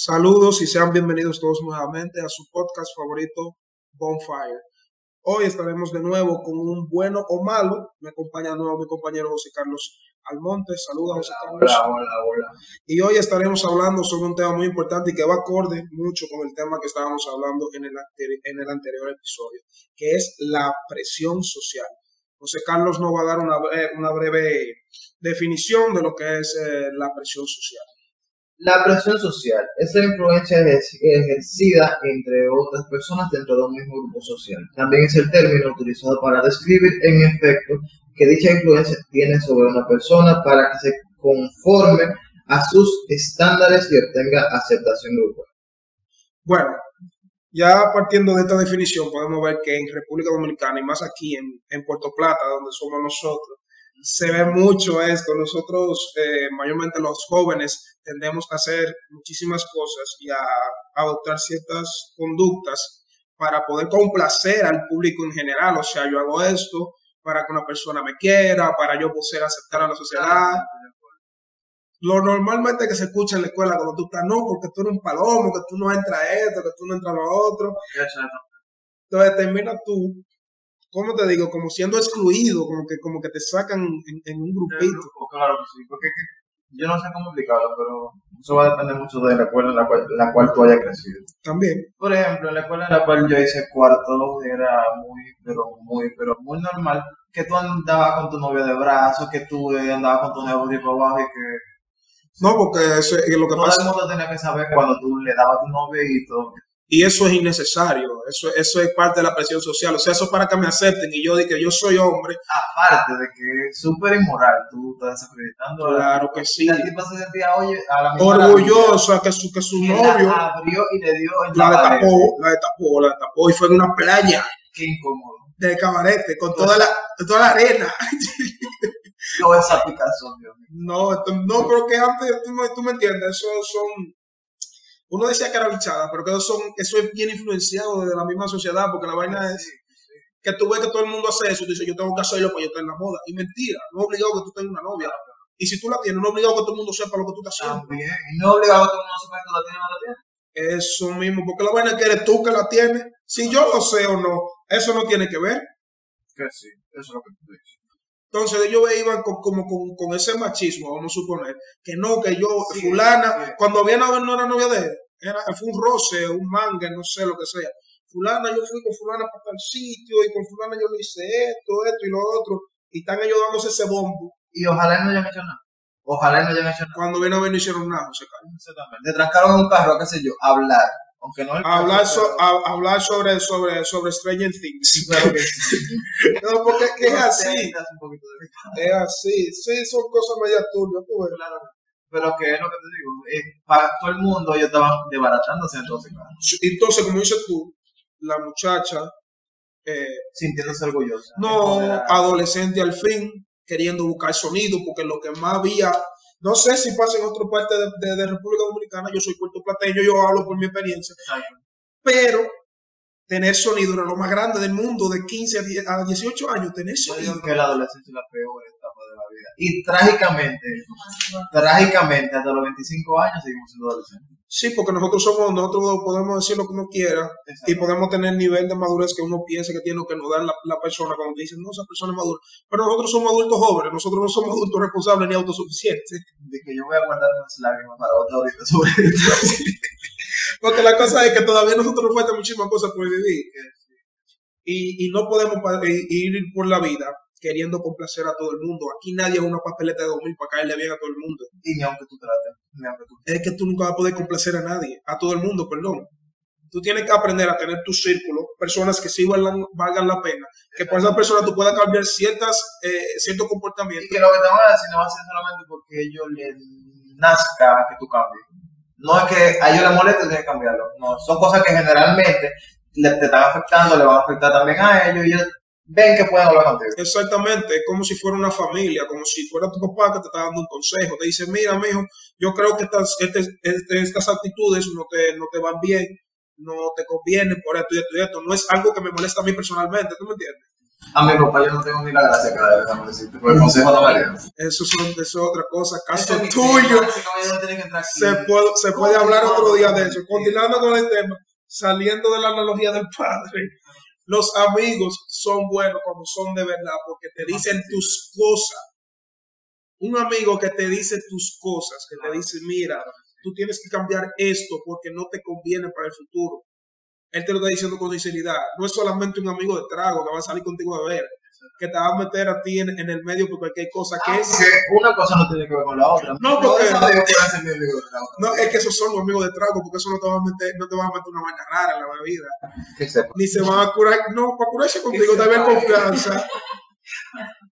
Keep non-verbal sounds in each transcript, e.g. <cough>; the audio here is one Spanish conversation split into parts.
Saludos y sean bienvenidos todos nuevamente a su podcast favorito, Bonfire. Hoy estaremos de nuevo con un bueno o malo. Me acompaña de nuevo mi compañero José Carlos Almonte. Saludos, José Carlos. Hola, hola, hola. Y hoy estaremos hablando sobre un tema muy importante y que va acorde mucho con el tema que estábamos hablando en el, anteri- en el anterior episodio, que es la presión social. José Carlos nos va a dar una, bre- una breve definición de lo que es eh, la presión social. La presión social es la influencia ejer- ejercida entre otras personas dentro de un mismo grupo social. También es el término utilizado para describir en efecto que dicha influencia tiene sobre una persona para que se conforme a sus estándares y obtenga aceptación grupal. Bueno, ya partiendo de esta definición, podemos ver que en República Dominicana y más aquí en, en Puerto Plata, donde somos nosotros, se ve mucho esto. Nosotros, eh, mayormente los jóvenes, tendemos a hacer muchísimas cosas y a adoptar ciertas conductas para poder complacer al público en general. O sea, yo hago esto para que una persona me quiera, para yo poder aceptar a la sociedad. Lo normalmente que se escucha en la escuela cuando tú estás, no, porque tú eres un palomo, que tú no entras a esto, que tú no entras a lo otro. Entonces terminas tú, ¿cómo te digo? Como siendo excluido, como que, como que te sacan en, en un grupito. Claro que sí, porque yo no sé cómo explicarlo, pero eso va a depender mucho de la escuela en la cual, la cual tú hayas crecido. También. Por ejemplo, en la escuela en la cual yo hice cuarto era muy, pero muy, pero muy normal que tú andabas con tu novia de brazo, que tú eh, andabas con tu novio tipo abajo y que No, porque eso es lo que todo pasa. el mundo tenía que saber cuando tú le dabas a tu novio y todo. Y eso es innecesario. Eso, eso es parte de la presión social. O sea, eso es para que me acepten y yo diga que yo soy hombre. Aparte de que es súper inmoral, tú estás desacreditando a la Claro que sí. Y la tipa se sentía, oye, a la misma Orgullosa que su, que su novio la abrió y le dio en la destapó, la destapó, la destapó. Y fue en una playa Qué incómodo. de cabarete con toda la, toda la arena. <laughs> Toda esa picazón, Dios mío. No, no, pero que antes, tú, me- tú me entiendes, eso son, uno decía que era bichada, pero que eso, son, eso es bien influenciado desde la misma sociedad, porque la vaina es que tú ves que todo el mundo hace eso, tú dices, yo tengo que hacerlo para yo estar en la moda. Y mentira, no es obligado que tú tengas una novia. Y si tú la tienes, no es obligado que todo el mundo sepa lo que tú estás haciendo. También. Y no obligado a todo el mundo a saber que la tiene o no la tiene. Eso mismo, porque la vaina es que eres tú que la tienes. Si yo lo sé o no, eso no tiene que ver. Que sí, eso es lo que tú dices. Entonces ellos iban con, como con, con ese machismo, vamos a suponer, que no, que yo, Sí, fulana, sí. cuando viene a ver no era novia de él, era, fue un roce, un manga, no sé lo que sea. Fulana, yo fui con fulana para tal sitio y con fulana yo le hice esto, esto y lo otro, y están ellos dándose ese bombo. Y ojalá no hayan hecho nada. Ojalá no hayan hecho nada. Cuando viene a ver no hicieron nada, José Carlos. Exactamente. Te trancaron en un carro, qué sé yo, a hablar. Aunque no Hablar, carro, so- a- hablar sobre, sobre, sobre Stranger Things. Claro que sí. <laughs> No, porque es que es así, es así. Sí, son cosas media turbias, tú ves. Claro. Pero que es lo que te digo, eh, para todo el mundo ellos estaban desbaratándose entonces, claro. Entonces, como dices tú, la muchacha, eh, sintiéndose orgullosa. no adolescente al fin, queriendo buscar sonido, porque lo que más había, no sé si pasa en otra parte de, de- de República Dominicana, yo soy puertoplateño, yo hablo por mi experiencia, pero tener sonido era lo más grande del mundo, de 15 a 10 a 18 años, tener Yo sonido. digo que la adolescencia es la peor etapa de la vida. Y trágicamente, trágicamente, hasta los 25 años seguimos siendo adolescentes. Sí, porque nosotros somos, nosotros podemos decir lo que uno quiera y podemos tener el nivel de madurez que uno piensa que tiene o que nos da la, la persona cuando te dicen, no, esa persona es madura. Pero nosotros somos adultos jóvenes, nosotros no somos adultos responsables ni autosuficientes. De que yo voy a guardar las lágrimas para otra ahorita sobre esto. <laughs> Porque la cosa es que todavía nosotros nos faltan muchísimas cosas por vivir. Y, y no podemos i- ir por la vida queriendo complacer a todo el mundo. Aquí nadie es una papeleta de 2000 para caerle bien a todo el mundo. Y ni aunque tú trates, ni aunque tú Es que tú nunca vas a poder complacer a nadie, a todo el mundo, perdón. Tú tienes que aprender a tener tu círculo, personas que sí valgan, valgan la pena, que por esa persona tú puedas cambiar ciertas, eh, ciertos Y comportamientos. que lo que te van a decir no va a ser solamente porque ellos les nazca que tú cambies. No es que a ellos les moleste, tienes que cambiarlo. No, son cosas que generalmente le, te están afectando, le van a afectar también a ellos y ellos ven que pueden hablar contigo. Exactamente, es como si fuera una familia, como si fuera tu papá que te está dando un consejo. Te dice, mira, mijo, yo creo que estas, este- este- estas actitudes no te, no te van bien, no te convienen por esto y esto y esto. No es algo que me molesta a mí personalmente, ¿tú me entiendes? A mi papá yo no tengo ni la gracia que darle, déjame decirte, por el consejo no me Eso, son, eso es otra cosa, caso Ese es mi tuyo. Se puede, se puede hablar otro día de eso. Continuando con el tema, saliendo de la analogía del padre, los amigos son buenos cuando son de verdad, porque te dicen tus cosas. Un amigo que te dice tus cosas, que te dice, mira, tú tienes que cambiar esto porque no te conviene para el futuro. Él te lo está diciendo con sinceridad. No es solamente un amigo de trago que va a salir contigo a ver, que te va a meter a ti en, en el medio por cualquier cosa, que es... Porque una cosa no tiene que ver con la otra. No, porque- Yo sabía que iba a ser mi amigo de la otra. No, es que esos son los amigos de trago, porque eso no te va a meter, no te va a meter una vaina rara en la bebida. Ni se van a curar, no, para curarse contigo vaya. confianza.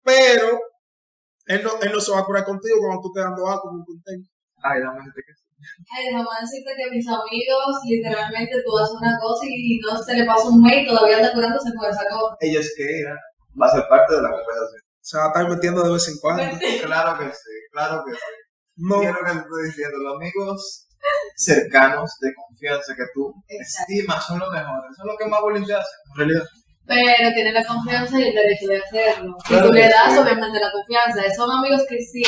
Pero él no, él no se va a curar contigo cuando tú estés dando algo muy contento. Ay, dame que. Ay, déjame decirte que mis amigos, literalmente tú haces una cosa y no se le pasa un mes y todavía anda curándose con esa cosa. Ella es que ella va a ser parte de la conversación. Se va a estar metiendo de vez en cuando. <laughs> Claro que sí, claro que sí. No, Quiero que te estoy diciendo, los amigos cercanos de confianza que tú Exacto. estimas son los mejores, son los que más bullying te hacen, en realidad. Pero tiene la confianza y el derecho de hacerlo. Claro y tú le das, sí. obviamente, la confianza. Son amigos que sí,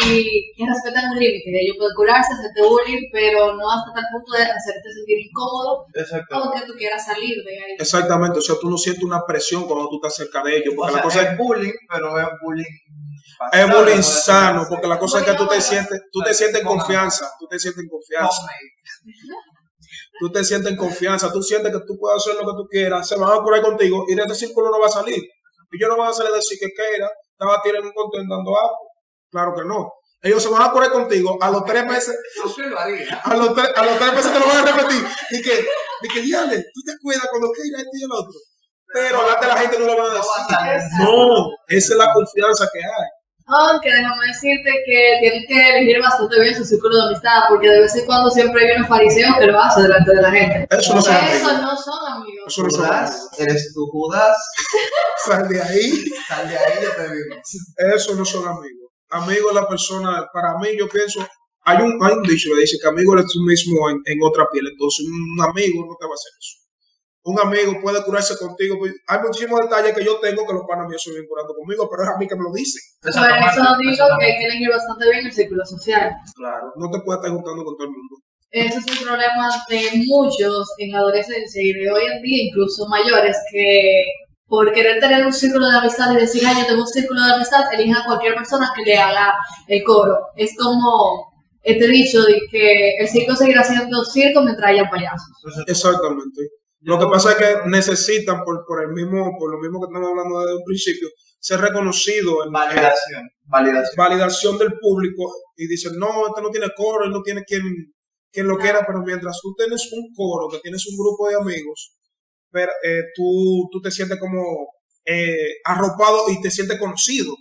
que respetan un límite. Ellos pueden curarse, hacerte bullying, pero no hasta tal punto de hacerte sentir incómodo Exacto. o que tú quieras salir de ahí. exactamente. O sea, tú no sientes una presión cuando tú estás cerca de ellos, O porque sea, la cosa es, es bullying, pero es bullying. es bullying sano, porque la cosa es que tú te sientes, tú te sientes en confianza, tú te sientes en confianza. Tú te sientes en confianza, tú sientes que tú puedes hacer lo que tú quieras, se van a curar contigo y de ese círculo no va a salir. Y yo no van a salir a decir que que era, estaba tirando un contento dando algo. Claro que no. Ellos se van a curar contigo a los tres meses, a los tres, a los tres meses te lo van a repetir. Y que, y que diale, tú te cuidas cuando Keira este y el otro. Pero delante de la gente no lo van a No va a decir. No, esa es la confianza que hay. Aunque déjame decirte que tienes que elegir bastante bien su círculo de amistad, porque de vez en cuando siempre hay unos fariseos que lo hacen delante de la gente. Eso no son Eso amigos. no son amigos. Eso no son amigos. Judas, eres tú, Judas. <laughs> Sal de ahí. Sal de ahí, ya te vimos. Eso no son amigos. Amigo es la persona, para mí yo pienso, hay un, hay un dicho que dice que amigo eres tú mismo en, en otra piel, entonces un amigo no te va a hacer eso. Un amigo puede curarse contigo. pues, Hay muchísimos detalles que yo tengo que los panas míos se vienen curando conmigo, pero es a mí que me lo dicen. Por eso digo que hay que elegir bastante bien el círculo social. Claro. No te puedes estar juntando con todo el mundo. Ese es un problema de muchos en la adolescencia y de hoy en día, incluso mayores, que por querer tener un círculo de amistad y decir, ay, yo tengo un círculo de amistad, elijan a cualquier persona que le haga el coro. Es como este dicho de que el circo seguirá siendo circo mientras haya payasos. Exactamente. Lo que pasa es que necesitan, por, por el mismo, por lo mismo que estamos hablando desde un principio, ser reconocido en Validación. Validación. validación del público y dicen, no, este no tiene coro, él no tiene quien, quien lo quiera, pero mientras tú tienes un coro, que tienes un grupo de amigos, pero, eh, tú, tú te sientes como eh, arropado y te sientes conocido.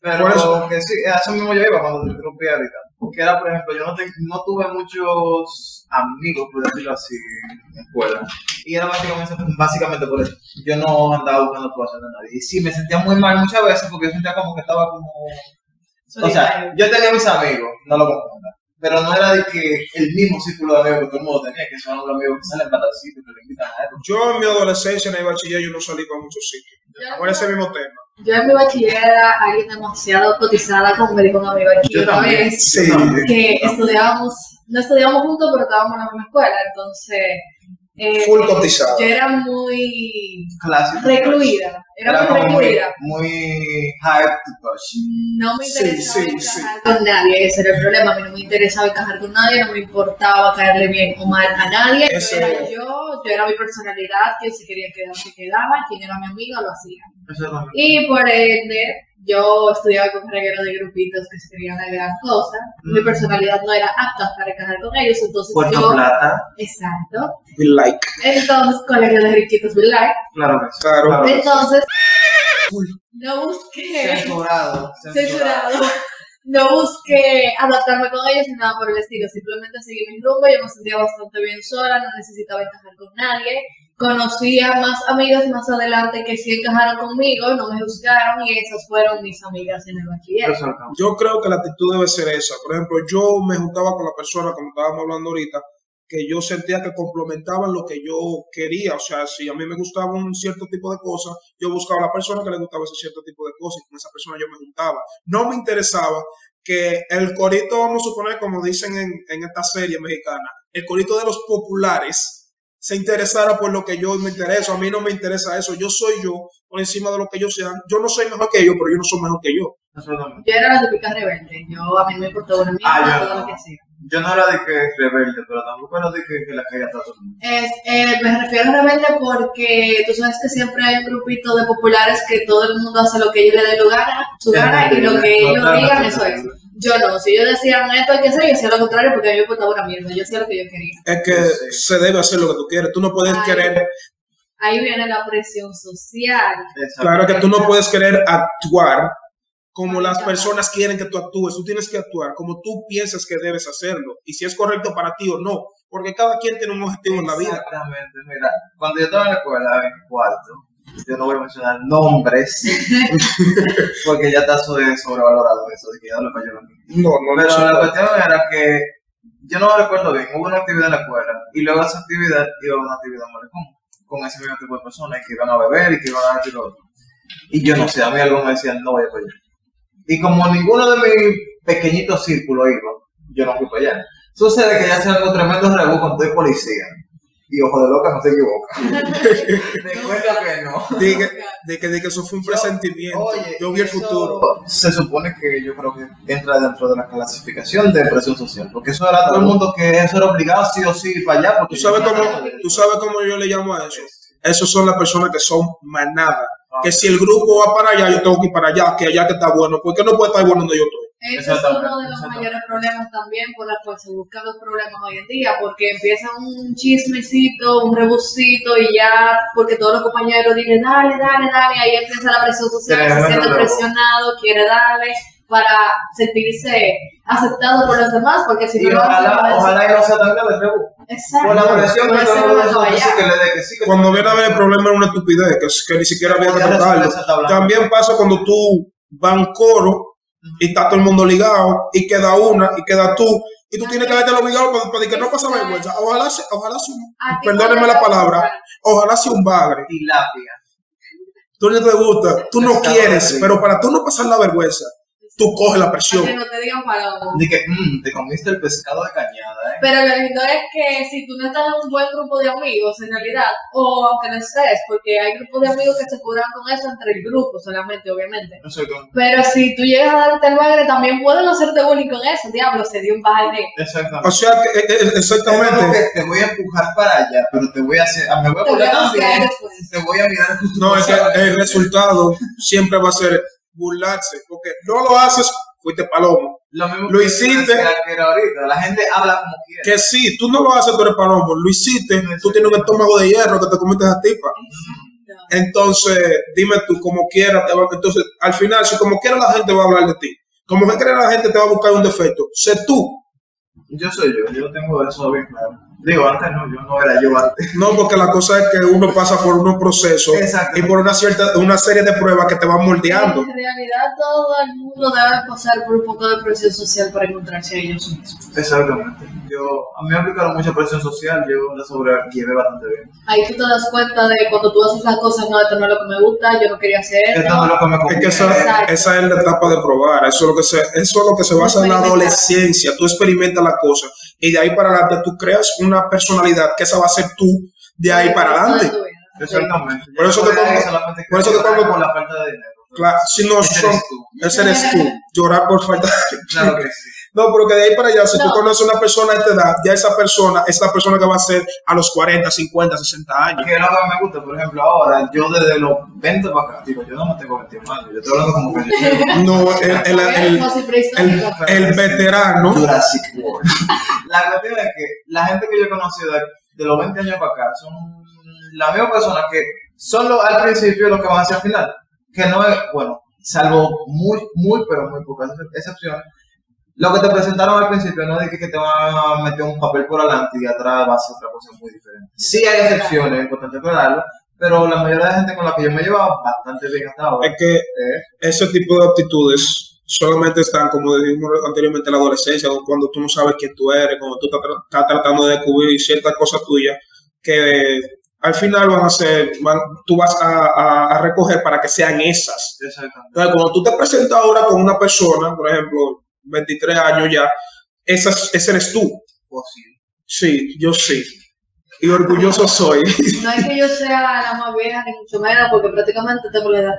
Pero Por eso- que sí, a eso mismo yo iba cuando te interrumpí ahorita. Que era, por ejemplo, yo no, te- no tuve muchos amigos, por decirlo así, en la escuela. Y era básicamente, básicamente por eso. Yo no andaba buscando aprobación de nadie. Y sí, me sentía muy mal muchas veces porque yo sentía como que estaba como... O sea, yo tenía mis amigos, no lo confunda. Pero no era de que el mismo círculo de amigos que todo el mundo tenía, que son los amigos que salen para el sitio, que le invitan a esto. Yo en mi adolescencia, en el bachiller, yo no salí para muchos sitios. Por ese mismo tema. Yo en mi bachiller era alguien demasiado cotizada, como me dijo un amigo aquí Yo una también. vez. Sí. Que estudiábamos, no estudiábamos juntos, pero estábamos en la misma escuela, entonces eh, Full cotizado. yo era muy Clásico. recluida, era, Era muy como muy, recluida. muy hype to touch. No me Sí, interesaba sí, encajar con nadie, ese era el problema, a mí no me interesaba encajar con nadie, no me importaba caerle bien o mal a nadie, Ese- yo era yo, yo era mi personalidad, quien se quería quedar se quedaba, quien era mi amigo lo hacía. Eso. Y por ende, yo estudiaba con reguero de grupitos que querían la gran cosa. Mi Mm. personalidad no era apta para encajar con ellos, entonces Puerto yo. Plata, Exacto. We like. Entonces, colegio de riquitos with life. claro. Claro. Claro. Entonces, no busqué. Censurado. Censurado. No busqué adaptarme con ellos ni nada por el estilo. Simplemente seguí mi rumbo. Yo me sentía bastante bien sola, no necesitaba encajar con nadie. Conocí a más amigas más adelante que sí encajaron conmigo, no me juzgaron y esas fueron mis amigas en el bachiller. Resaltamos. Yo creo que la actitud debe ser esa. Por ejemplo, yo me juntaba con la persona, como estábamos hablando ahorita, que yo sentía que complementaban lo que yo quería. O sea, si a mí me gustaba un cierto tipo de cosas, yo buscaba a la persona que le gustaba ese cierto tipo de cosas y con esa persona yo me juntaba. No me interesaba que el corito, vamos a suponer, como dicen en, en esta serie mexicana, el corito de los populares se interesara por lo que yo me intereso. A mí no me interesa eso. Yo soy yo por encima de lo que ellos sean. Yo no soy mejor que ellos, pero yo no soy mejor que yo. Yo era la típica rebelde. Yo a mí no me importaba una mierda, Ah, todo no. lo que hacía. Yo no era de que rebelde, pero tampoco era de que, que la caía a todo el mundo. Es, eh, me refiero a rebelde porque tú sabes que siempre hay un grupito de populares que todo el mundo hace lo que ellos le dé lugar, su gana y lo que ellos digan, eso es. Yo no, si ellos decían esto hay que hacer, yo hacía lo contrario porque a mí me importaba una mierda, yo hacía lo que yo quería. Es que Sí. se debe hacer lo que tú quieres. Tú no puedes querer, Ahí viene la presión social. claro que tú no puedes querer actuar como las personas quieren que tú actúes. Tú tienes que actuar como tú piensas que debes hacerlo. Y si es correcto para ti o no. Porque cada quien tiene un objetivo en la vida. Exactamente, mira, cuando yo estaba en la escuela, en cuarto, yo no voy a mencionar nombres, <laughs> porque ya está sobre- sobrevalorado eso, de que ya lo No, no, Pero la cuestión era que yo no recuerdo bien, hubo una actividad en la escuela y luego de esa actividad iba a una actividad en Malecón con ese mismo tipo de personas que iban a beber y que iban a hacer lo otro. Y yo no sé, a mí algo me decían, no vaya para allá. Y como ninguno de mis pequeñitos círculos iba, yo no fui para allá. Sucede que ya se algo tremendo rebú con todo policía. Y ojo de loca no se equivoca. Me <laughs> cuenta que no. De que, de que, de que eso fue un Yo- presentimiento. Oye, yo vi el futuro. Se supone que yo creo que entra dentro de la clasificación de presión social, porque eso era todo el mundo que eso era obligado sí o sí para allá. Porque ¿Tú sabes, cómo, ¿Tú sabes cómo yo le llamo a eso? Esos son las personas que son manada. Ah. Que si el grupo va para allá, yo tengo que ir para allá, que allá que está bueno. ¿Por qué no puede estar bueno donde yo estoy? Ese es uno de los mayores problemas también por los cuales se buscan los problemas hoy en día, porque empieza un chismecito, un rebuscito y ya, porque todos los compañeros dicen, dale, dale, dale, ahí empieza la presión social, se siente presionado, quiere darle para sentirse aceptado por los demás, porque si Y no lo hace, ojalá, a ojalá y no sea tan grave el rebú. Exacto. Por la presión que todo el dice que le que sí. Que Cuando viene a ver el problema es una estupidez, que, que ni siquiera había que Ya resuelve tratarlo. También pasa cuando tú vas a un coro y está todo el mundo ligado y queda una y queda tú y tú tienes que haberte obligado para, para que no pasa vergüenza. Ojalá sea, ojalá sea un, A ti perdónenme puede la palabra, ojalá sea un bagre. Tilapia. Tú no te gusta, tú no quieres, pero para tú no pasar la vergüenza, tú coges la Para presión. que no te digan palomo. De que, mmm, te comiste el pescado de cañada, ¿eh? Pero lo lindo es que si tú no estás en un buen grupo de amigos, en realidad, o aunque no estés, porque hay grupos de amigos que se curan con eso entre el grupo solamente, obviamente. No sé. Pero si tú llegas a darte el bagre, también pueden hacerte bullying con eso. Diablo, se dio un bagre. Exactamente. O sea, que, eh, eh, exactamente. que te voy a empujar para allá, pero te voy a hacer, ah, me voy a poner también, después. te voy a mirar justo No, es que el resultado siempre va a ser burlarse, porque no lo haces, fuiste palomo. Lo mismo Lo que hiciste. que era ahorita, la gente habla como quiere. Que sí, tú no lo haces, tú eres palomo, lo hiciste, tú tienes un estómago de hierro que te comiste esa tipa. Entonces, dime tú, como quieras, te va- entonces, al final, si como quiera la gente va a hablar de ti, como quiera la gente te va a buscar un defecto, sé tú. Yo soy yo, yo tengo eso bien claro. Digo, antes no, yo no era yo antes. No, porque la cosa es que uno pasa por unos procesos y por una cierta, una serie de pruebas que te van moldeando. En realidad, todo el mundo debe pasar por un poco de presión social para encontrarse a ellos mismos. Exactamente. Yo, a mí me aplicaron mucha presión social, yo la sobrellevé bastante bien. Ahí tú te das cuenta de cuando tú haces las cosas, no, esto no es lo que me gusta, yo no quería hacer Esto esto. no es lo que me Es conviene. que esa, esa es la etapa de probar, eso es lo que se, eso es lo que se basa en la adolescencia, tú experimentas la cosa y de ahí para adelante tú creas una personalidad que esa va a ser tú de ahí para adelante. Exactamente. Por eso que cuando- por eso que cuando- por la falta de dinero. Claro, si no son, ese eres tú, llorar por falta Claro que sí. No, pero que de ahí para allá, si tú No. conoces a una persona de esta edad, ya esa persona es la persona que va a ser a los 40, 50, 60 años. Que es lo que me gusta, por ejemplo, ahora, yo desde los 20 para acá, digo, yo no me tengo 21 años, yo estoy hablando como que yo No, el, el, el, Fósil el, prehistórico. el veterano, Jurassic World. <laughs> La cuestión es que la gente que yo he conocido de, de los 20 años para acá son las mismas personas que son los, al principio lo que van a hacer al final. Que no es, bueno, salvo muy, muy, pero muy pocas excepciones. Lo que te presentaron al principio no es de que, que te van a meter un papel por adelante y atrás va a ser otra cosa muy diferente. Sí hay excepciones, es importante aclararlo, pero la mayoría de la gente con la que yo me he llevado bastante bien hasta ahora. es que eh, ese tipo de actitudes solamente están, como dijimos anteriormente, en la adolescencia, cuando tú no sabes quién tú eres, cuando tú estás, estás tratando de descubrir ciertas cosas tuyas que al final van a ser, van, tú vas a, a, recoger para que sean esas. Exactamente. Entonces, cuando tú te presentas ahora con una persona, por ejemplo, 23 años ya, esa, ese eres tú. O sí. Sí, yo sí. Y orgulloso soy. <laughs> No es que yo sea la más vieja, ni mucho menos, porque prácticamente tengo la edad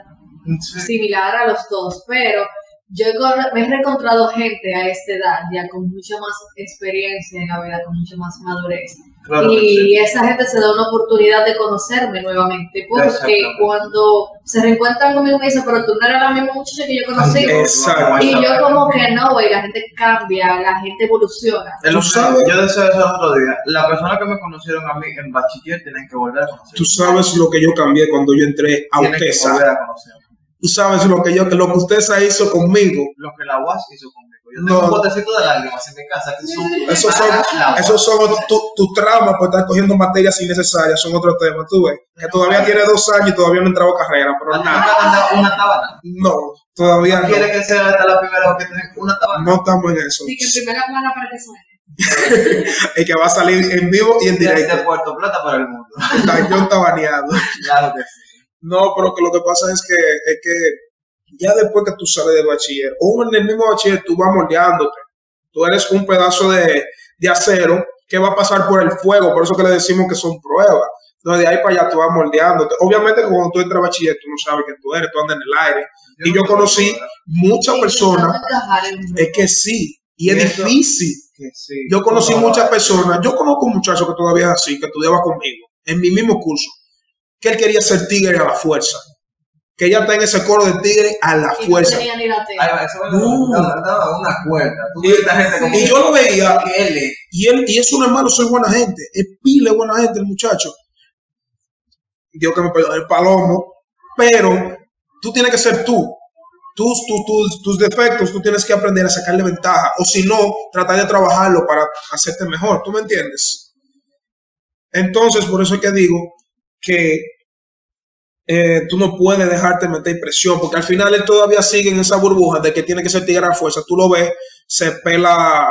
similar a los dos, pero yo me he reencontrado gente a esta edad, ya con mucha más experiencia en la vida, con mucha más madurez. Y esa gente se da una oportunidad de conocerme nuevamente, porque cuando se reencuentran conmigo me dicen, pero tú no eras la misma muchacha que yo conocí. Y yo como que no, güey, la gente cambia, la gente evoluciona. ¿Tú sabes? Yo decía eso el otro día. La persona que me conocieron a mí en bachiller tienen que volver a conocer. Tú sabes lo que yo cambié cuando yo entré a UTESA. Tú sabes lo que yo, lo que usted se hizo conmigo. Lo que la UAS hizo conmigo. Yo tengo un botecito de lágrimas en mi casa. Que son esos son, esos son tus tu traumas por estar cogiendo materias innecesarias, son otro tema, tú ves. Que todavía tiene dos años y todavía no ha entrado a carrera, pero nada. una tabana? No, todavía no. ¿Quiere que sea hasta la primera vez que tenga una tabana? No estamos en eso. Sí, que primera tabana para que suene. <laughs> y que va a salir en vivo y en directo. De Puerto Plata para el mundo. Yo tabaneado. <laughs> Claro que sí. No, pero que lo que pasa es que, es que ya después que tú sales del bachiller, o en el mismo bachiller, tú vas moldeándote. Tú eres un pedazo de, de acero que va a pasar por el fuego, por eso que le decimos que son pruebas. Entonces, de ahí para allá tú vas moldeándote. Obviamente, cuando tú entras a bachiller, tú no sabes quién tú eres, tú andas en el aire. y yo conocí muchas personas. Es que sí, y es difícil. yo conocí muchas personas. Yo conozco un muchacho que todavía es así, que estudiaba conmigo, en mi mismo curso que él quería ser tigre a la fuerza. Que ella está en ese coro de tigre a la fuerza. No eso una cuerda. y, yo lo veía. Y él, y es un hermano, soy buena gente. Es pile buena gente el muchacho. Dios que me perdone el palomo. Pero tú tienes que ser tú. Tus, tus, tus, tus, defectos, tú tienes que aprender a sacarle ventaja. O si no, tratar de trabajarlo para hacerte mejor. ¿Tú me entiendes? Entonces, por eso es que digo que eh, tú no puedes dejarte meter presión, porque al final él todavía sigue en esa burbuja de que tiene que ser tigre a fuerza. Tú lo ves, se pela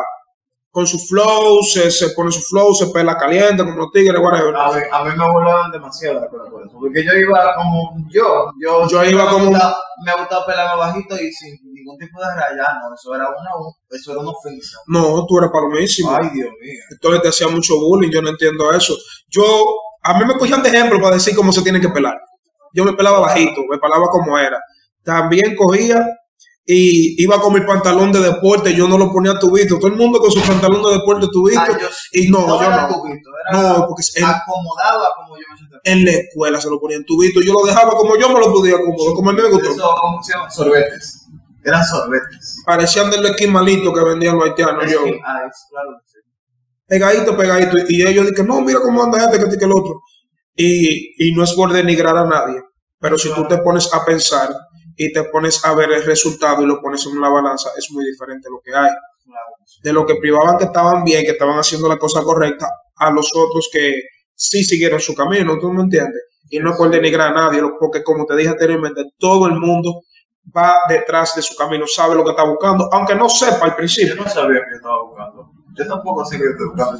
con su flow, se, se pone su flow, se pela caliente como los tigres, whatever. A mí, a mí me volaban demasiado eso, porque yo iba como yo, yo, yo iba como... Me gustaba, pelar bajito y sin ningún tipo de raya, no, eso era una, eso era una ofensa. No, tú eras palomísimo. Ay, Dios mío. Entonces te hacía mucho bullying, yo no entiendo eso. Yo a mí me cogían de ejemplo para decir cómo se tiene que pelar. Yo me pelaba bajito, me pelaba como era. También cogía y iba con mi pantalón de deporte, yo no lo ponía tubito. Todo el mundo con su pantalón de deporte tubito. Ah, y no, yo no. no, porque en, acomodaba como yo me sentía. En la escuela se lo ponían tubito. Yo lo dejaba como yo me lo podía acomodar, como a mí me gustó. Eso, ¿Cómo se llama? Sorbetes. Eran sorbetes. Parecían del esquimalito que vendían los haitianos. Yo. Ah, es, claro pegadito, pegadito. Y ellos dicen, no, mira cómo anda este, que este, que el otro. Y, y no es por denigrar a nadie, pero si tú te pones a pensar y te pones a ver el resultado y lo pones en una balanza, es muy diferente lo que hay. De lo que privaban que estaban bien, que estaban haciendo la cosa correcta, a los otros que sí siguieron su camino, ¿tú me entiendes? Y no es por denigrar a nadie, porque como te dije anteriormente, todo el mundo va detrás de su camino, sabe lo que está buscando, aunque no sepa al principio. Yo no sabía que estaba buscando. Yo tampoco sé que te buscando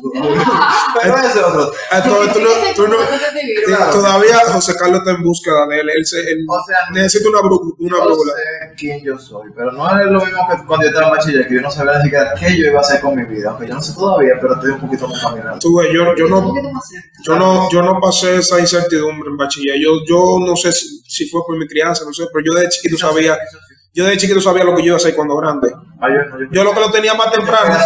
Pero ese es otro tema. Todavía José Carlos está en búsqueda de él. Él, él o sea, necesita una, una brújula. sé quién yo soy, pero no es lo mismo que cuando yo estaba en bachiller, que yo no sabía ni siquiera qué yo iba a hacer con mi vida. Aunque yo no sé todavía, pero estoy un poquito más caminando. Tú, yo, yo, no, yo, no, yo no pasé esa incertidumbre en bachiller. Yo, yo no sé si, si fue por mi crianza, no sé, pero yo de chiquito sabía. Yo de chiquito sabía lo que yo iba a hacer cuando grande. Ah, yo, yo, lo que lo tenía más temprano.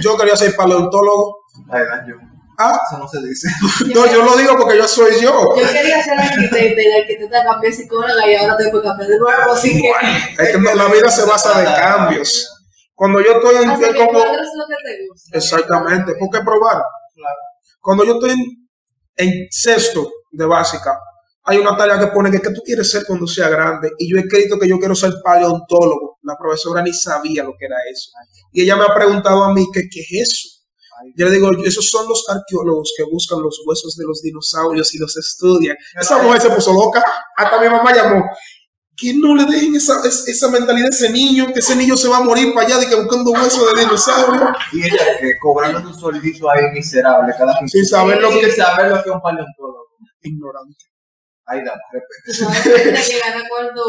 Yo quería ser paleontólogo. Ay, yo. Ah, eso no se dice. <laughs> no, yo lo digo porque yo soy yo. Yo quería ser arquitecta y la arquitecta cambié psicóloga y ahora tengo que cambiar de nuevo, así que. es que la vida se basa de cambios. Cuando yo estoy en. Así como, lo que te gusta. Exactamente, ¿por qué probar? Claro. Cuando yo estoy en, en sexto de básica, hay una tarea que pone que, ¿qué tú quieres ser cuando sea grande? Y yo he escrito que yo quiero ser paleontólogo. La profesora ni sabía lo que era eso. Y ella me ha preguntado a mí, ¿qué, qué es eso? Yo le digo, esos son los arqueólogos que buscan los huesos de los dinosaurios y los estudian. Esa mujer se puso loca. Hasta mi mamá llamó. que no le dejen esa, es- esa mentalidad a ese niño, que ese niño se va a morir para allá de que buscando huesos de dinosaurio, Y ella que cobrando un soldito ahí miserable cada quince sin saber lo que Sin saber lo que es un paleontólogo. ignorante. Ahí da, repente. Tú sabes gente que gana cuando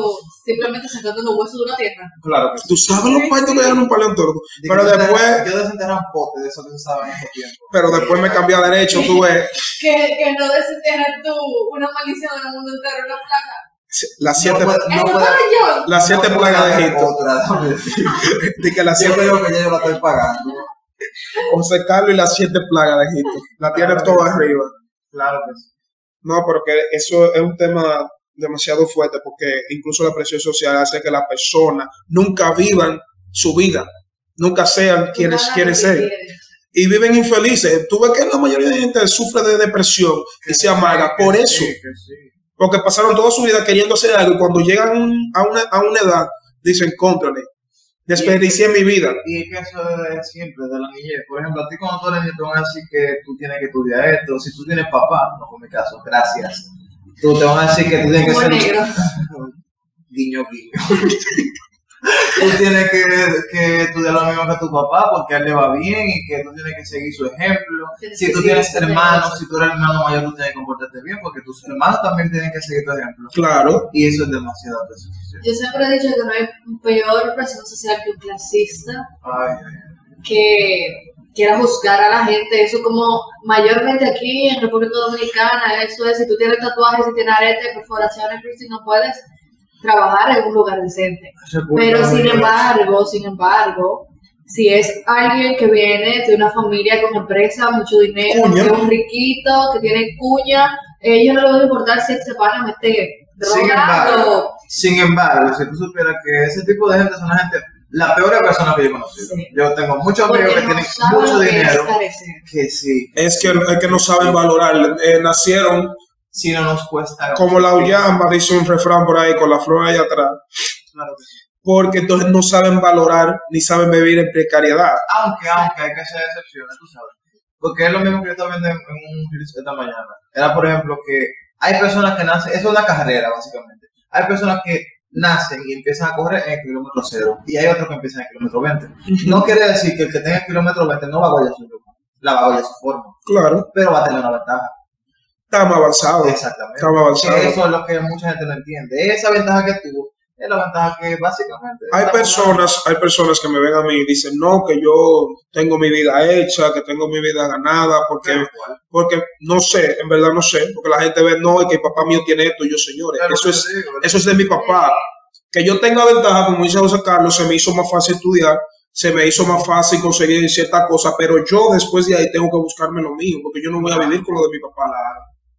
simplemente sacando los huesos de una tierra. Claro que sí. Tú sabes los cuartos que ganan un paleontólogo, Digo, pero yo después, Yo desenterré un pote de eso que se usaba en ese tiempo. pero después me cambié a derecho, tú ves, Que, que no desenterras tú una maldición en el mundo entero, una plaga. las siete, No puede- yo. las siete no plagas de Egipto, Otra, <laughs> de que las Yo siete, creo que ya yo la estoy pagando. José Carlos y las siete plagas de Egipto, la tienen todas arriba. Claro que sí. No, pero que eso es un tema demasiado fuerte porque incluso la presión social hace que las personas nunca vivan su vida, nunca sean quienes quieren ser. y viven infelices. Tú ves que la mayoría de gente sufre de depresión y se amarga por eso, porque pasaron toda su vida queriendo hacer algo y cuando llegan a una, a una edad dicen, cóntrale, desperdicié mi vida. Y es que eso es siempre, de la niñez. Por ejemplo, a ti cuando tú eres niño te van a decir que tú tienes que estudiar esto. Si tú tienes papá, no fue mi caso, gracias. Tú te van a decir que tú tienes que ser... negro. <laughs> guiño, guiño. <laughs> <laughs> tú tienes que, que estudiar lo mismo que tu papá porque a él le va bien y que tú tienes que seguir su ejemplo. Tienes Si tú tienes hermanos, si tú eres hermano mayor, tú tienes que comportarte bien porque tus hermanos también tienen que seguir tu ejemplo. Claro, Y eso es demasiado presión social. Yo siempre he dicho que no hay peor presión social que un clasista Ay, que quiera juzgar a la gente. Eso como mayormente aquí en República Dominicana, eso es si tú tienes tatuajes, si tienes aretes, perforaciones, piercing, no puedes trabajar en un lugar decente. Pero sin embargo, sin embargo, si es alguien que viene de una familia con empresa, mucho dinero, que es un riquito, que tiene cuña, ellos no les va a importar si se van a meter Sin drogado. embargo, sin embargo, si tú supieras que ese tipo de gente son la gente, la peor persona que yo he conocido. Sí. Yo tengo muchos amigos Porque que no tienen mucho que dinero que sí, es que, es que no saben valorar, Eh, nacieron si no nos cuesta. como la uyamba, dice un refrán por ahí con la flor ahí atrás. Claro que sí. porque entonces no saben valorar ni saben vivir en precariedad. Aunque, aunque hay que hacer excepciones, tú sabes. Porque es lo mismo que yo estaba viendo en, en un reel esta mañana. Era, por ejemplo, que hay personas que nacen, eso es una carrera, básicamente. Hay personas que nacen y empiezan a correr en el kilómetro cero. Y hay otros que empiezan en el kilómetro 20. No quiere decir que el que tenga el kilómetro 20 no va a aguayar su ritmo. La va a su forma. Claro, Pero va a tener una ventaja. Está más avanzado. Exactamente. Está más avanzado. Eso es lo que mucha gente no entiende. Esa ventaja que tuvo es la ventaja que básicamente. Hay personas, hay personas que me ven a mí y dicen, no, que yo tengo mi vida hecha, que tengo mi vida ganada, porque, porque no sé, en verdad no sé, porque la gente ve, no, y que el papá mío tiene esto, y yo, señores, eso es, digo, eso es de mi papá. Que yo tenga ventaja, como dice José Carlos, se me hizo más fácil estudiar, se me hizo más fácil conseguir ciertas cosas, pero yo después de ahí tengo que buscarme lo mío, porque yo no voy a vivir con lo de mi papá.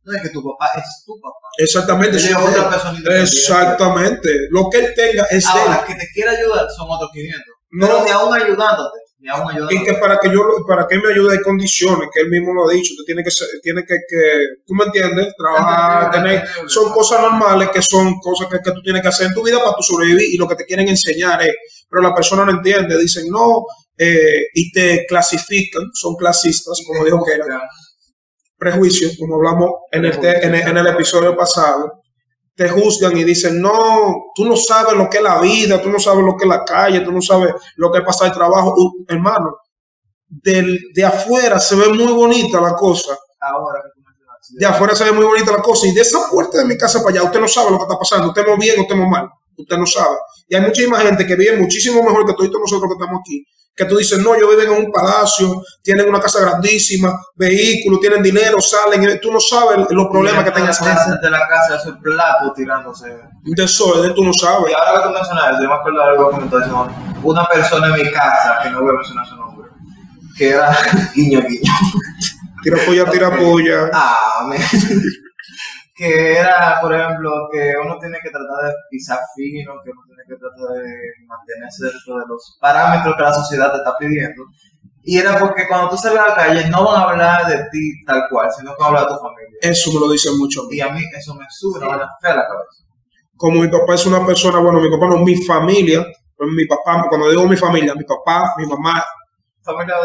No es que tu papá es tu papá. Exactamente, Él es otra persona. Exactamente. Lo que él tenga es de él. Ahora, que te quiera ayudar son otros 500. No. Pero ni aún ayudándote. Ni aún ayudándote. Y que para que yo para que él me ayude hay condiciones, que él mismo lo ha dicho, tú tienes que ser- tiene que, que tú me entiendes, trabajar, tener, son cosas normales que son cosas que, que tú tienes que hacer en tu vida para tu sobrevivir y lo que te quieren enseñar es, pero la persona no entiende, dicen no, eh, y te clasifican, son clasistas, como dijo que era, prejuicios, como hablamos en el, te- en el, en el episodio pasado, te juzgan y dicen, no, tú no sabes lo que es la vida, tú no sabes lo que es la calle, tú no sabes lo que pasa el trabajo. Uh, hermano, del, de afuera se ve muy bonita la cosa, Ahora de afuera se ve muy bonita la cosa, y de esa puerta de mi casa para allá, usted no sabe lo que está pasando, usted no bien, usted no mal, usted no sabe. Y hay muchísima gente que vive muchísimo mejor que todos nosotros que estamos aquí, que tú dices, no, yo viven en un palacio, tienen una casa grandísima, vehículos, tienen dinero, salen, tú no sabes los problemas que tengas tengas. de la casa de su plato tirándose. de desorden, tú no sabes. Y ahora que tú mencionas eso, yo me acuerdo de algo que comentó eso, una persona en mi casa, que no voy a mencionar su nombre, que era <laughs> guiño guiño. Tira polla, tira polla. Ah, me- que era, por ejemplo, que uno tiene que tratar de pisar fino, que uno tiene que tratar de mantenerse dentro de los parámetros que la sociedad te está pidiendo. Y era porque cuando tú sales a la calle no van a hablar de ti tal cual, sino que van a hablar de tu familia. Eso me lo dicen mucho a mí. Y a mí eso me sube una fea a la cabeza. Como mi papá es una persona, bueno, mi papá no, mi familia, mi papá, cuando digo mi familia, mi papá, mi mamá, Familia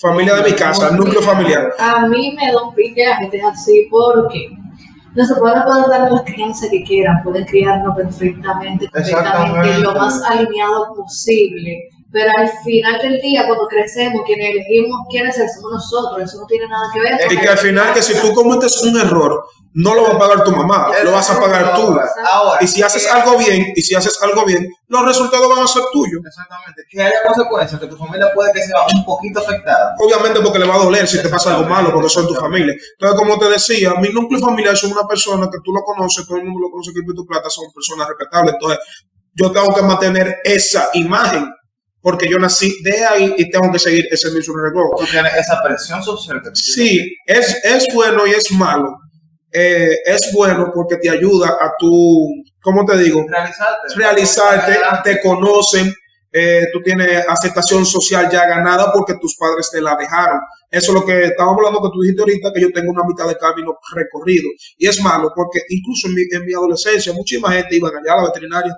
familia de mi casa, núcleo familiar. A mí me da un pique la gente así porque Los padres pueden dar la crianza que quieran, pueden criarnos perfectamente, perfectamente, lo más alineado posible. Pero al final del día, cuando crecemos, quienes elegimos quiénes somos nosotros, eso no tiene nada que ver. Y que al final, que si tú cometes un error, no lo va a pagar tu mamá, lo vas a pagar tú. Ahora, y si haces algo bien, y si haces algo bien, los resultados van a ser tuyos. Exactamente. Que haya consecuencias, que tu familia puede que sea un poquito afectada. Obviamente porque le va a doler si te pasa algo malo, porque son tu familia. Entonces, como te decía, mi núcleo familiar son una persona que tú lo conoces, todo el mundo lo conoce que tu plata, son personas respetables. Entonces, yo tengo que mantener esa imagen porque yo nací de ahí y tengo que seguir ese mismo reloj. Tú tienes esa presión social. sí, es, es bueno y es malo. Eh, es bueno porque te ayuda a tu, ¿cómo te digo? Realizarte. Realizarte, te conocen, eh, tú tienes aceptación social ya ganada porque tus padres te la dejaron. Eso es lo que estábamos hablando que tú dijiste ahorita, que yo tengo una mitad de camino recorrido. Y es malo porque incluso en mi, en mi adolescencia muchísima gente iba allá a la veterinaria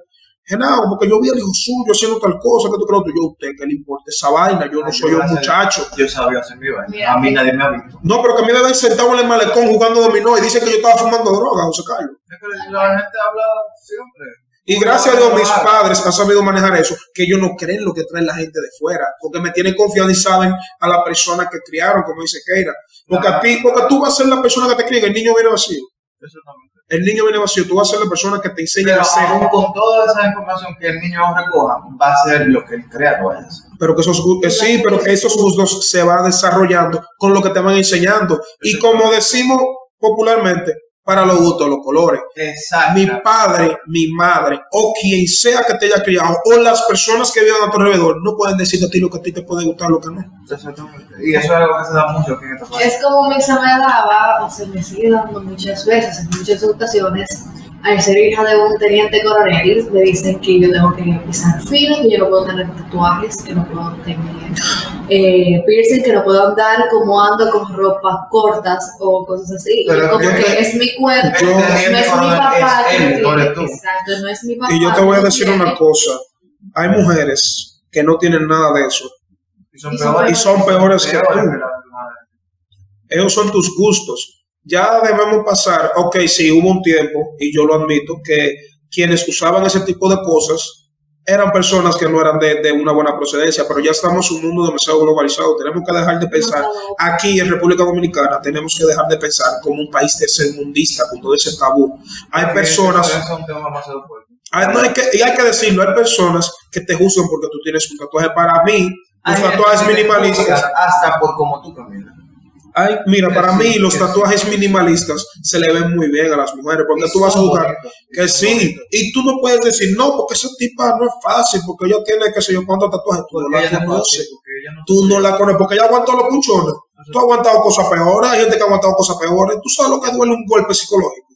nada, como que yo vi al hijo suyo haciendo tal cosa, que tú crees que yo, usted, que le importa esa vaina, yo no soy un muchacho. Yo sabía hacer mi vaina, a mí nadie me ha visto. No, pero que a mí me ven sentado en el malecón jugando dominó y dice que yo estaba fumando droga, José Carlos. Es que la gente habla siempre. Y gracias a Dios mis padres han sabido manejar eso, que ellos no creen lo que trae la gente de fuera, porque me tienen confianza y saben a la persona que criaron, como dice Keira. Porque a ti, porque tú vas a ser la persona que te cría, el niño viene vacío. Exactamente el niño viene vacío, tú vas a ser la persona que te enseña a hacer. Aún con toda esa información que el niño recoja, va a ser lo que él crea que Pero que esos eh, sí, pero que esos gustos se van desarrollando con lo que te van enseñando. Y como decimos popularmente, para los gustos, los colores. Exacto. Mi padre, mi madre, o quien sea que te haya criado, o las personas que vivan a tu alrededor, no pueden decirte a ti lo que a ti te puede gustar, lo que no. Exactamente. Y eso es algo que se da mucho aquí en país. Es como mi se me daba, o se me sigue dando muchas veces, en muchas ocasiones, al ser hija de un teniente coronel, me dicen que yo tengo que pisar fino, que yo no puedo tener tatuajes, que no puedo tener eh, piercing, que no puedo andar como ando con ropas cortas o cosas así. Pero como que es mi cuerpo, no es mi papá. exacto, no es mi papá. Y yo te voy a decir una cosa, hay mujeres que no tienen nada de eso y son, peores, y son peores que tú. Esos son tus gustos ya debemos pasar, ok, sí, hubo un tiempo, y yo lo admito, que quienes usaban ese tipo de cosas eran personas que no eran de, una buena procedencia, pero ya estamos en un mundo demasiado globalizado. Tenemos que dejar de pensar, aquí en República Dominicana, tenemos que dejar de pensar como un país tercermundista, con todo ese tabú. Hay personas... Hay, no, hay que, y hay que decirlo, hay personas que te juzgan porque tú tienes un tatuaje. Para mí, los tatuajes minimalistas... Hasta por como tú caminas. Ay, mira, para mí los tatuajes minimalistas se le ven muy bien a las mujeres, porque tú vas a jugar que sí, y tú no puedes decir, no, porque esa tipa no es fácil, porque ella tiene, que sé yo, cuántos tatuajes, tú no la conoces, tú no la conoces, porque ella aguantó los puchones, tú has aguantado cosas peores, hay gente que ha aguantado cosas peores, tú sabes lo que duele un golpe psicológico.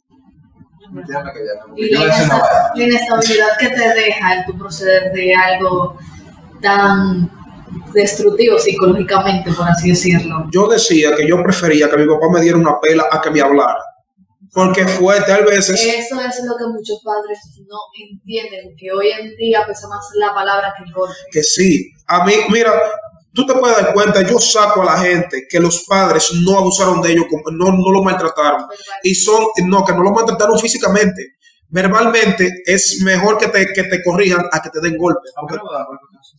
Y la inestabilidad que te deja en tu proceder de algo tan destructivo psicológicamente, por así decirlo. Yo decía que yo prefería que mi papá me diera una pela a que me hablara. Porque fue tal vez... Eso es lo que muchos padres no entienden, que hoy en día pesa más la palabra que el golpe. Que sí. A mí, mira, tú te puedes dar cuenta, yo saco a la gente que los padres no abusaron de ellos, no, no lo maltrataron. Y son, no, que no lo maltrataron físicamente. Verbalmente es mejor que te, que te corrijan a que te den golpes.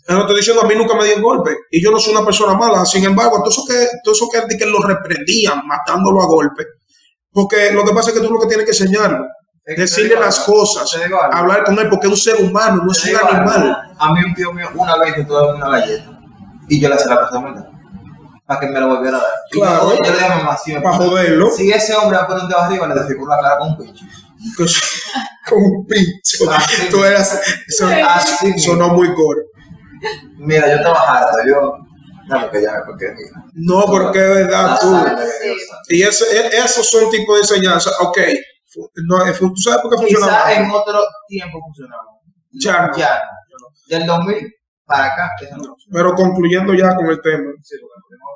No estoy diciendo, a mí nunca me dio golpe y yo no soy una persona mala. Sin embargo, todo eso que, todo eso que, que lo reprendían matándolo a golpe, porque lo que pasa es que tú lo que tienes que enseñarlo, decirle las cosas, hablar con él, porque es un ser humano, no es un animal. A mí un tío mío una vez intentó una galleta y yo le hice la de para que me lo volviera a dar. Claro, yo, le dije mamá siempre. Para joderlo. Si ese hombre va a poner un dedo arriba, le desfiguro la cara con un pincho. Con un pincho. Tú eras, sonó muy gore. Mira, yo estaba harto, yo. No, porque ya, porque mira. No, porque es verdad, tú. Y ese, e, esos son tipos de enseñanza. Ok, no, ¿tú sabes por qué funcionaba? Quizá en otro tiempo funcionaba. Ya no. Ya Del 2000 para acá. Pero concluyendo ya con el tema.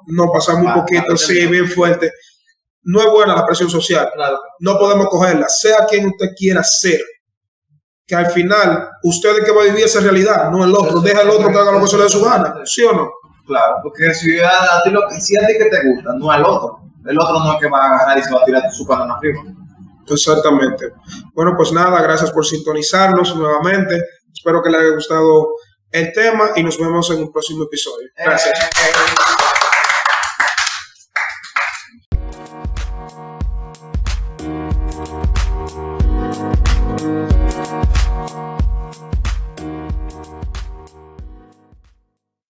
no pasamos un poquito, sí, bien fuerte. No es buena la presión social. No podemos cogerla. Sea quien usted quiera ser que al final usted es que va a vivir esa realidad, no el otro. Deja al otro que haga lo que se le dé su gana, ¿sí o no? Claro, porque si a, ti lo, si a ti que te gusta, no al otro. El otro no es que va a agarrar y se va a tirar su canal arriba. Exactamente. Bueno, pues nada, gracias por sintonizarnos nuevamente. Espero que les haya gustado el tema y nos vemos en un próximo episodio. Gracias. Eh,